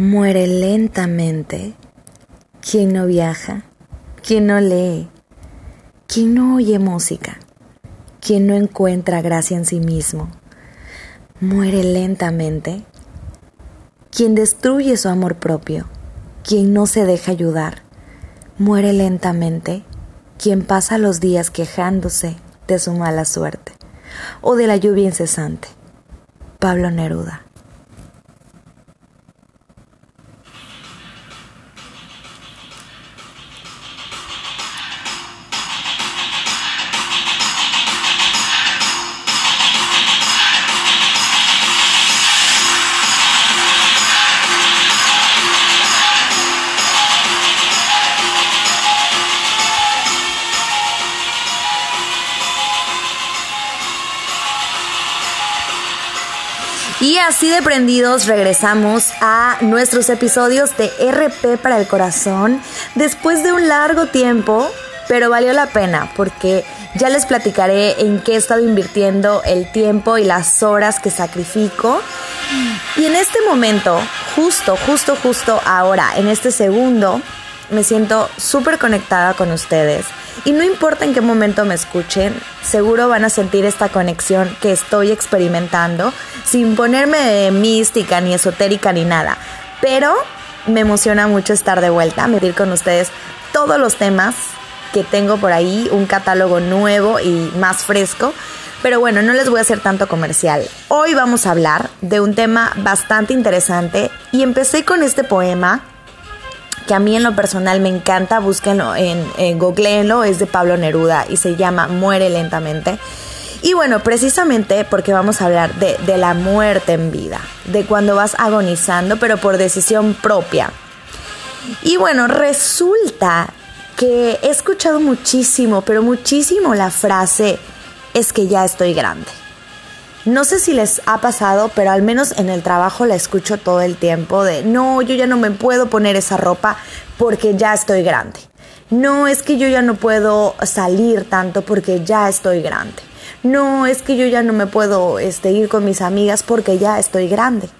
Muere lentamente quien no viaja, quien no lee, quien no oye música, quien no encuentra gracia en sí mismo. Muere lentamente quien destruye su amor propio, quien no se deja ayudar. Muere lentamente quien pasa los días quejándose de su mala suerte o de la lluvia incesante. Pablo Neruda. Así de prendidos regresamos a nuestros episodios de RP para el corazón después de un largo tiempo, pero valió la pena porque ya les platicaré en qué he estado invirtiendo el tiempo y las horas que sacrifico. Y en este momento, justo, justo, justo ahora, en este segundo, me siento súper conectada con ustedes. Y no importa en qué momento me escuchen, seguro van a sentir esta conexión que estoy experimentando sin ponerme mística ni esotérica ni nada. Pero me emociona mucho estar de vuelta, medir con ustedes todos los temas que tengo por ahí, un catálogo nuevo y más fresco. Pero bueno, no les voy a hacer tanto comercial. Hoy vamos a hablar de un tema bastante interesante y empecé con este poema que a mí en lo personal me encanta, búsquenlo en, en googleenlo, es de Pablo Neruda y se llama Muere lentamente. Y bueno, precisamente porque vamos a hablar de, de la muerte en vida, de cuando vas agonizando, pero por decisión propia. Y bueno, resulta que he escuchado muchísimo, pero muchísimo la frase, es que ya estoy grande. No sé si les ha pasado, pero al menos en el trabajo la escucho todo el tiempo de, no, yo ya no me puedo poner esa ropa porque ya estoy grande. No es que yo ya no puedo salir tanto porque ya estoy grande. No es que yo ya no me puedo este, ir con mis amigas porque ya estoy grande.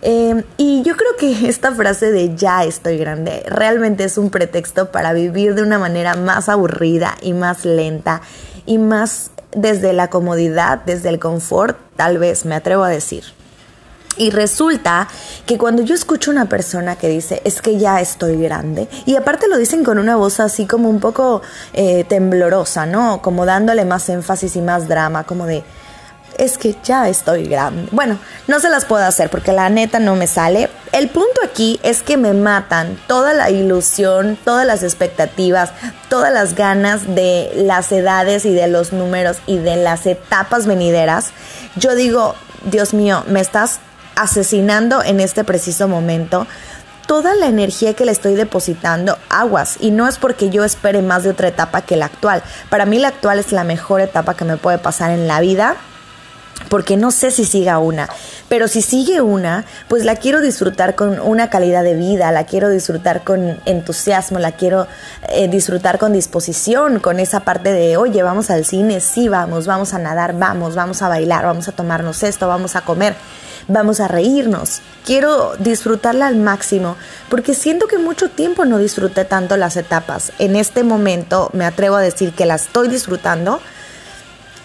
Eh, y yo creo que esta frase de ya estoy grande realmente es un pretexto para vivir de una manera más aburrida y más lenta y más desde la comodidad, desde el confort, tal vez me atrevo a decir. Y resulta que cuando yo escucho una persona que dice, es que ya estoy grande, y aparte lo dicen con una voz así como un poco eh, temblorosa, ¿no? Como dándole más énfasis y más drama, como de, es que ya estoy grande. Bueno, no se las puedo hacer porque la neta no me sale. El punto aquí es que me matan toda la ilusión, todas las expectativas, todas las ganas de las edades y de los números y de las etapas venideras. Yo digo, Dios mío, me estás asesinando en este preciso momento toda la energía que le estoy depositando aguas y no es porque yo espere más de otra etapa que la actual. Para mí la actual es la mejor etapa que me puede pasar en la vida porque no sé si siga una, pero si sigue una, pues la quiero disfrutar con una calidad de vida, la quiero disfrutar con entusiasmo, la quiero eh, disfrutar con disposición, con esa parte de, oye, vamos al cine, sí, vamos, vamos a nadar, vamos, vamos a bailar, vamos a tomarnos esto, vamos a comer, vamos a reírnos. Quiero disfrutarla al máximo, porque siento que mucho tiempo no disfruté tanto las etapas. En este momento me atrevo a decir que las estoy disfrutando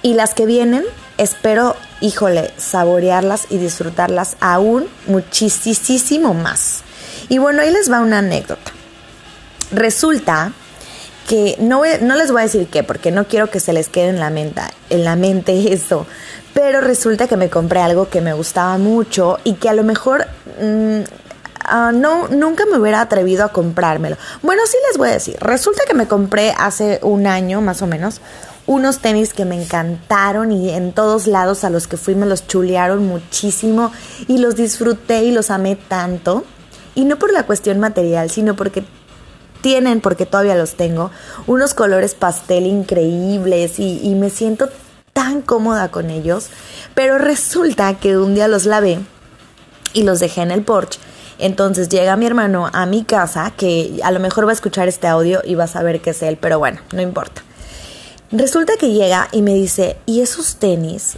y las que vienen espero, híjole, saborearlas y disfrutarlas aún muchísimo más. Y bueno, ahí les va una anécdota. Resulta que no, no les voy a decir qué, porque no quiero que se les quede en la, mente, en la mente eso, pero resulta que me compré algo que me gustaba mucho y que a lo mejor mm, ah, no, nunca me hubiera atrevido a comprármelo. Bueno, sí les voy a decir, resulta que me compré hace un año más o menos unos tenis que me encantaron y en todos lados a los que fui me los chulearon muchísimo y los disfruté y los amé tanto. Y no por la cuestión material, sino porque tienen, porque todavía los tengo, unos colores pastel increíbles y, y me siento tan cómoda con ellos. Pero resulta que un día los lavé y los dejé en el porche. Entonces llega mi hermano a mi casa, que a lo mejor va a escuchar este audio y va a saber que es él, pero bueno, no importa. Resulta que llega y me dice, ¿y esos tenis?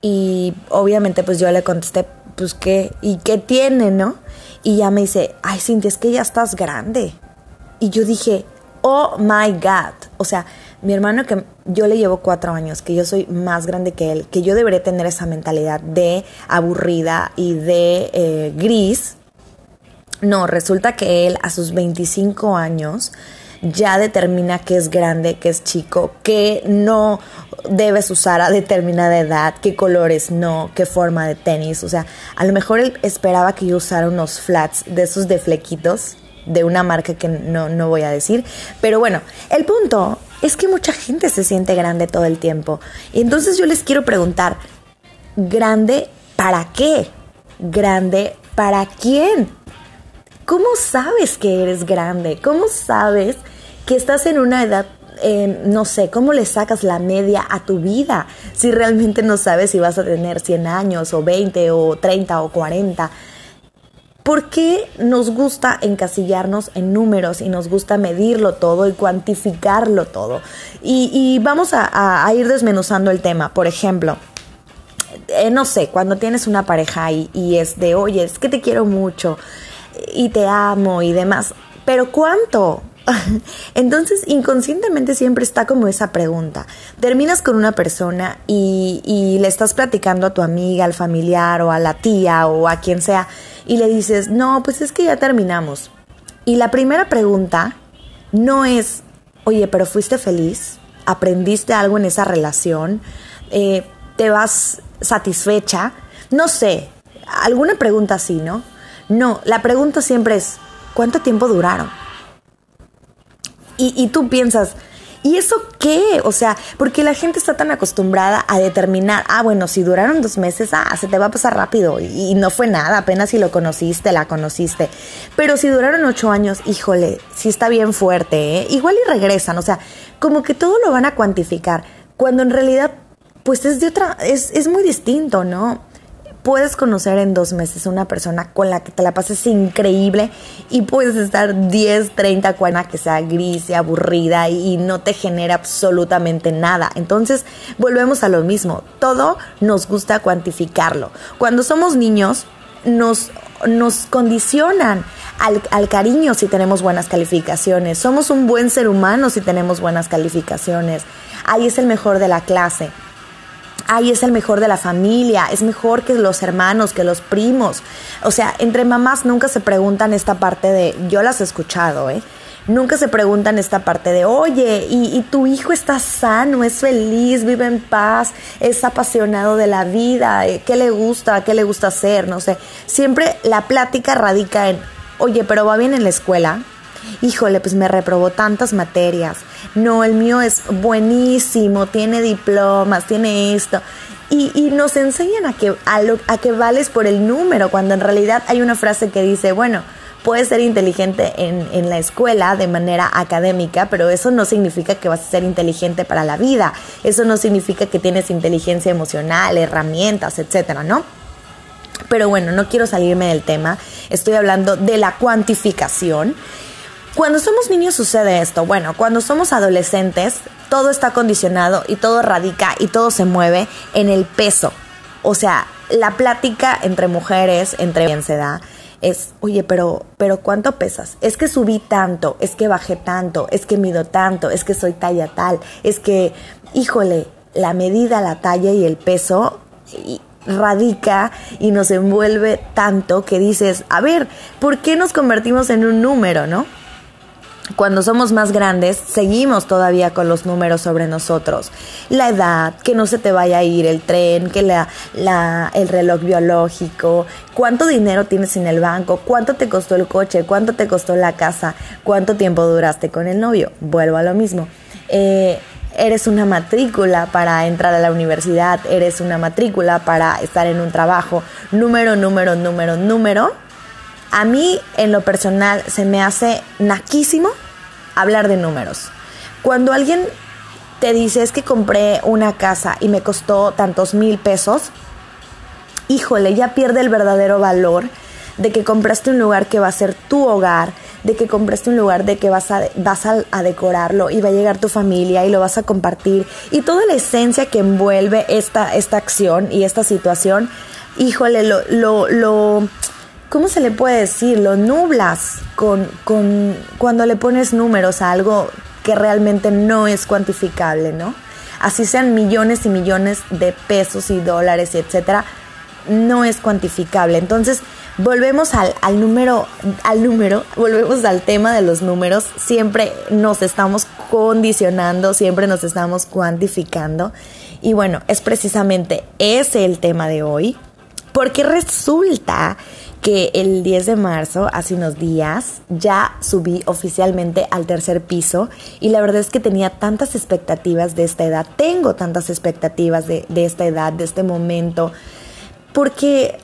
Y obviamente pues yo le contesté, pues qué, ¿y qué tiene, no? Y ya me dice, ay, Cintia, es que ya estás grande. Y yo dije, oh my God. O sea, mi hermano que yo le llevo cuatro años, que yo soy más grande que él, que yo debería tener esa mentalidad de aburrida y de eh, gris. No, resulta que él a sus 25 años ya determina que es grande, que es chico, que no debes usar a determinada edad, qué colores no, qué forma de tenis. O sea, a lo mejor él esperaba que yo usara unos flats de esos de flequitos de una marca que no, no voy a decir. Pero bueno, el punto es que mucha gente se siente grande todo el tiempo. Y entonces yo les quiero preguntar, ¿grande para qué? ¿Grande para quién? ¿Cómo sabes que eres grande? ¿Cómo sabes que estás en una edad, eh, no sé, cómo le sacas la media a tu vida? Si realmente no sabes si vas a tener 100 años o 20 o 30 o 40. ¿Por qué nos gusta encasillarnos en números y nos gusta medirlo todo y cuantificarlo todo? Y, vamos a, ir desmenuzando el tema. Por ejemplo, eh, no sé, cuando tienes una pareja y, y es de, oye, es que te quiero mucho y te amo y demás, pero ¿cuánto? Entonces, inconscientemente siempre está como esa pregunta. Terminas con una persona y, le estás platicando a tu amiga, al familiar o a la tía o a quien sea y le dices, no, pues es que ya terminamos. Y la primera pregunta no es, oye, pero fuiste feliz, aprendiste algo en esa relación, eh, te vas satisfecha, no sé, alguna pregunta así, ¿no? No, la pregunta siempre es, ¿cuánto tiempo duraron? Y, y tú piensas, ¿Y eso qué? O sea, porque la gente está tan acostumbrada a determinar, ah, bueno, si duraron dos meses, ah, se te va a pasar rápido y, no fue nada, apenas si lo conociste, la conociste. Pero si duraron ocho años, híjole, sí está bien fuerte, ¿eh? Igual y regresan, o sea, como que todo lo van a cuantificar, cuando en realidad, pues es de otra, es, es muy distinto, ¿no? Puedes conocer en dos meses una persona con la que te la pases increíble y puedes estar 10, 30, 40 que sea gris y aburrida y, no te genera absolutamente nada. Entonces, volvemos a lo mismo. Todo nos gusta cuantificarlo. Cuando somos niños, nos, nos condicionan al, al, cariño si tenemos buenas calificaciones. Somos un buen ser humano si tenemos buenas calificaciones. Ahí es el mejor de la clase ay, es el mejor de la familia, es mejor que los hermanos, que los primos. O sea, entre mamás nunca se preguntan esta parte de, yo las he escuchado, ¿eh? Nunca se preguntan esta parte de, oye, y, tu hijo está sano, es feliz, vive en paz, es apasionado de la vida, eh, ¿qué le gusta? ¿Qué le gusta hacer? No sé. Siempre la plática radica en, oye, pero va bien en la escuela, híjole, pues me reprobó tantas materias. No, el mío es buenísimo, tiene diplomas, tiene esto. Y, nos enseñan a que, a, que vales por el número, cuando en realidad hay una frase que dice, bueno, puedes ser inteligente en, en, la escuela de manera académica, pero eso no significa que vas a ser inteligente para la vida. Eso no significa que tienes inteligencia emocional, herramientas, etcétera, ¿no? Pero bueno, no quiero salirme del tema. Estoy hablando de la cuantificación cuando somos niños sucede esto. Bueno, cuando somos adolescentes, todo está condicionado y todo radica y todo se mueve en el peso. O sea, la plática entre mujeres, entre quien se da, es, oye, pero, pero ¿cuánto pesas? Es que subí tanto, es que bajé tanto, es que mido tanto, es que soy talla tal, es que, híjole, la medida, la talla y el peso radica y nos envuelve tanto que dices, a ver, ¿por qué nos convertimos en un número, no? Cuando somos más grandes, seguimos todavía con los números sobre nosotros. La edad, que no se te vaya a ir el tren, que la, la, el reloj biológico, cuánto dinero tienes en el banco, cuánto te costó el coche, cuánto te costó la casa, cuánto tiempo duraste con el novio. Vuelvo a lo mismo. Eh, eres una matrícula para entrar a la universidad, eres una matrícula para estar en un trabajo. Número, número, número, número a mí, en lo personal, se me hace naquísimo hablar de números. Cuando alguien te dice es que compré una casa y me costó tantos mil pesos, híjole, ya pierde el verdadero valor de que compraste un lugar que va a ser tu hogar, de que compraste un lugar de que vas a, vas a, decorarlo y va a llegar tu familia y lo vas a compartir y toda la esencia que envuelve esta, esta acción y esta situación híjole, lo, lo, lo, ¿cómo se le puede decir? Lo nublas con, con, cuando le pones números a algo que realmente no es cuantificable, ¿no? Así sean millones y millones de pesos y dólares y etcétera, no es cuantificable. Entonces, volvemos al, al, número, al número, volvemos al tema de los números. Siempre nos estamos condicionando, siempre nos estamos cuantificando. Y bueno, es precisamente ese el tema de hoy. Porque resulta que el 10 de marzo, hace unos días, ya subí oficialmente al tercer piso y la verdad es que tenía tantas expectativas de esta edad, tengo tantas expectativas de, esta edad, de este momento, porque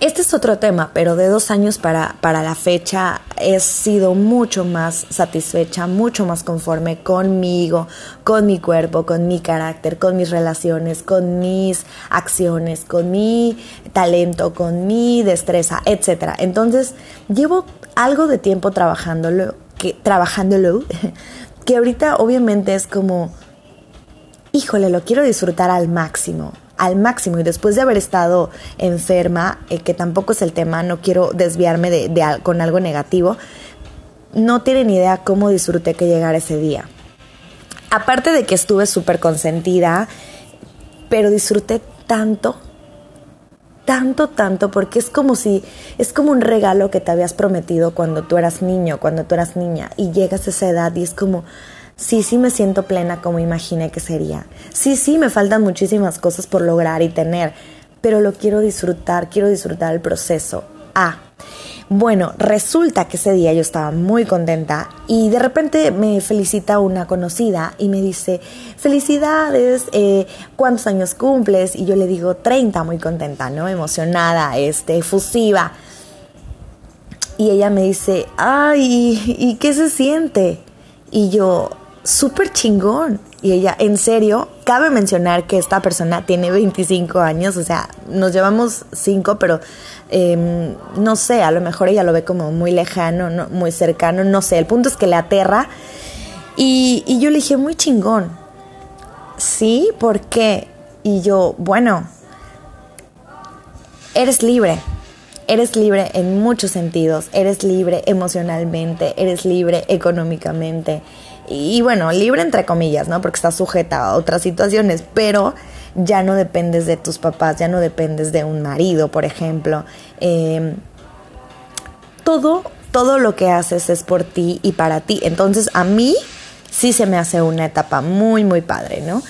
este es otro tema, pero de dos años para, para la fecha he sido mucho más satisfecha, mucho más conforme conmigo, con mi cuerpo, con mi carácter, con mis relaciones, con mis acciones, con mi talento, con mi destreza, etc. Entonces, llevo algo de tiempo trabajándolo, que, trabajándolo, que ahorita obviamente es como, híjole, lo quiero disfrutar al máximo al máximo y después de haber estado enferma, eh, que tampoco es el tema, no quiero desviarme de, con algo negativo, no tienen idea cómo disfruté que llegara ese día. Aparte de que estuve súper consentida, pero disfruté tanto, tanto, tanto, porque es como si, es como un regalo que te habías prometido cuando tú eras niño, cuando tú eras niña, y llegas a esa edad y es como, sí, sí me siento plena como imaginé que sería. Sí, sí, me faltan muchísimas cosas por lograr y tener, pero lo quiero disfrutar, quiero disfrutar el proceso. Ah, bueno, resulta que ese día yo estaba muy contenta y de repente me felicita una conocida y me dice, felicidades, eh, ¿cuántos años cumples? Y yo le digo, 30, muy contenta, ¿no? Emocionada, este, efusiva. Y ella me dice, ay, ¿y qué se siente? Y yo, súper chingón. Y ella, en serio, cabe mencionar que esta persona tiene 25 años, o sea, nos llevamos 5, pero em, no sé, a lo mejor ella lo ve como muy lejano, no, muy cercano, no sé. El punto es que le aterra. Y, y yo le dije, muy chingón. Sí, ¿por qué? Y yo, bueno, eres libre. Eres libre en muchos sentidos, eres libre emocionalmente, eres libre económicamente, y bueno, libre entre comillas, ¿no? Porque está sujeta a otras situaciones, pero ya no dependes de tus papás, ya no dependes de un marido, por ejemplo. Em, todo, todo lo que haces es por ti y para ti. Entonces, a mí sí se me hace una etapa muy, muy padre, ¿no?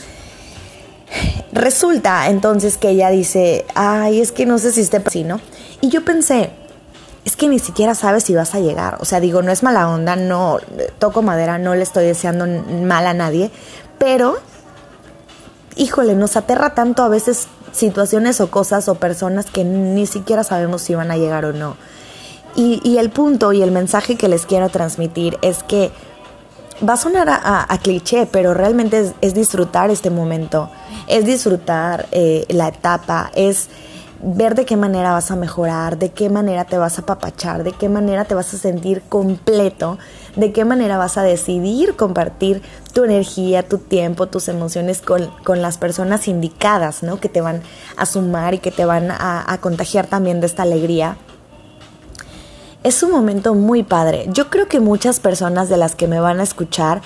Resulta entonces que ella dice, ay, es que no sé si esté así, ¿no? Y yo pensé, es que ni siquiera sabes si vas a llegar. O sea, digo, no es mala onda, no toco madera, no le estoy deseando mal a nadie, pero, híjole, nos aterra tanto a veces situaciones o cosas o personas que ni siquiera sabemos si van a llegar o no. Y, el punto y el mensaje que les quiero transmitir es que va a sonar a, cliché, pero realmente es, disfrutar este momento, es disfrutar eh, la etapa, es ver de qué manera vas a mejorar, de qué manera te vas a papachar, de qué manera te vas a sentir completo, de qué manera vas a decidir compartir tu energía, tu tiempo, tus emociones con, las personas indicadas, ¿no? Que te van a sumar y que te van a, a contagiar también de esta alegría. Es un momento muy padre. Yo creo que muchas personas de las que me van a escuchar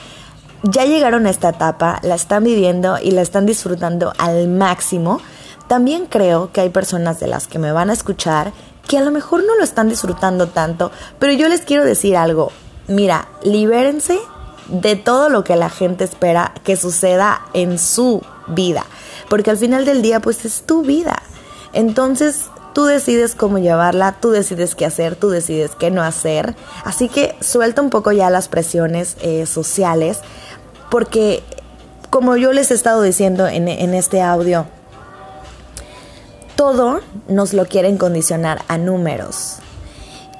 ya llegaron a esta etapa, la están viviendo y la están disfrutando al máximo también creo que hay personas de las que me van a escuchar que a lo mejor no lo están disfrutando tanto, pero yo les quiero decir algo. Mira, libérense de todo lo que la gente espera que suceda en su vida, porque al final del día pues es tu vida. Entonces, tú decides cómo llevarla, tú decides qué hacer, tú decides qué no hacer. Así que suelta un poco ya las presiones eh, sociales, porque como yo les he estado diciendo en, en este audio, todo nos lo quieren condicionar a números.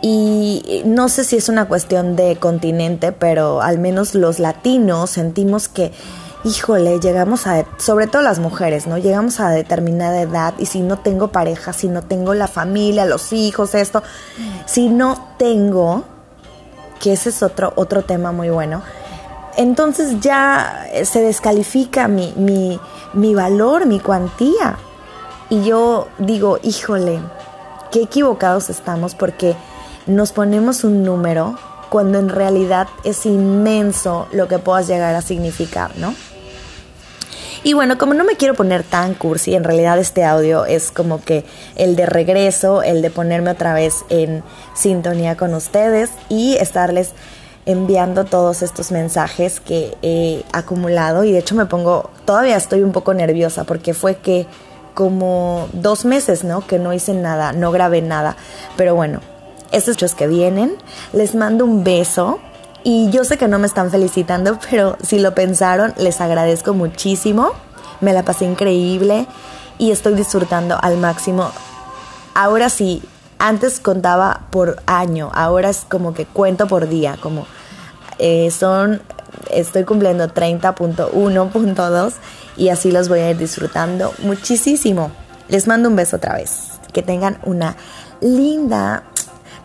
Y no sé si es una cuestión de continente, pero al menos los latinos sentimos que, híjole, llegamos a, sobre todo las mujeres, ¿no? Llegamos a determinada edad y si no tengo pareja, si no tengo la familia, los hijos, esto, si no tengo, que ese es otro, otro tema muy bueno, entonces ya se descalifica mi, mi, mi valor, mi cuantía. Y yo digo, híjole, qué equivocados estamos porque nos ponemos un número cuando en realidad es inmenso lo que puedas llegar a significar, ¿no? Y bueno, como no me quiero poner tan cursi, en realidad este audio es como que el de regreso, el de ponerme otra vez en sintonía con ustedes y estarles enviando todos estos mensajes que he acumulado y de hecho me pongo, todavía estoy un poco nerviosa porque fue que como dos meses, ¿no? Que no hice nada, no grabé nada, pero bueno, estos hechos que vienen, les mando un beso y yo sé que no me están felicitando, pero si lo pensaron, les agradezco muchísimo, me la pasé increíble y estoy disfrutando al máximo. Ahora sí, antes contaba por año, ahora es como que cuento por día, como eh, son, estoy cumpliendo 30.1.2 y así los voy a ir disfrutando muchísimo. Les mando un beso otra vez. Que tengan una linda,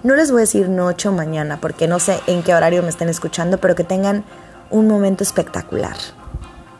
no les voy a decir noche o mañana porque no sé en qué horario me estén escuchando, pero que tengan un momento espectacular.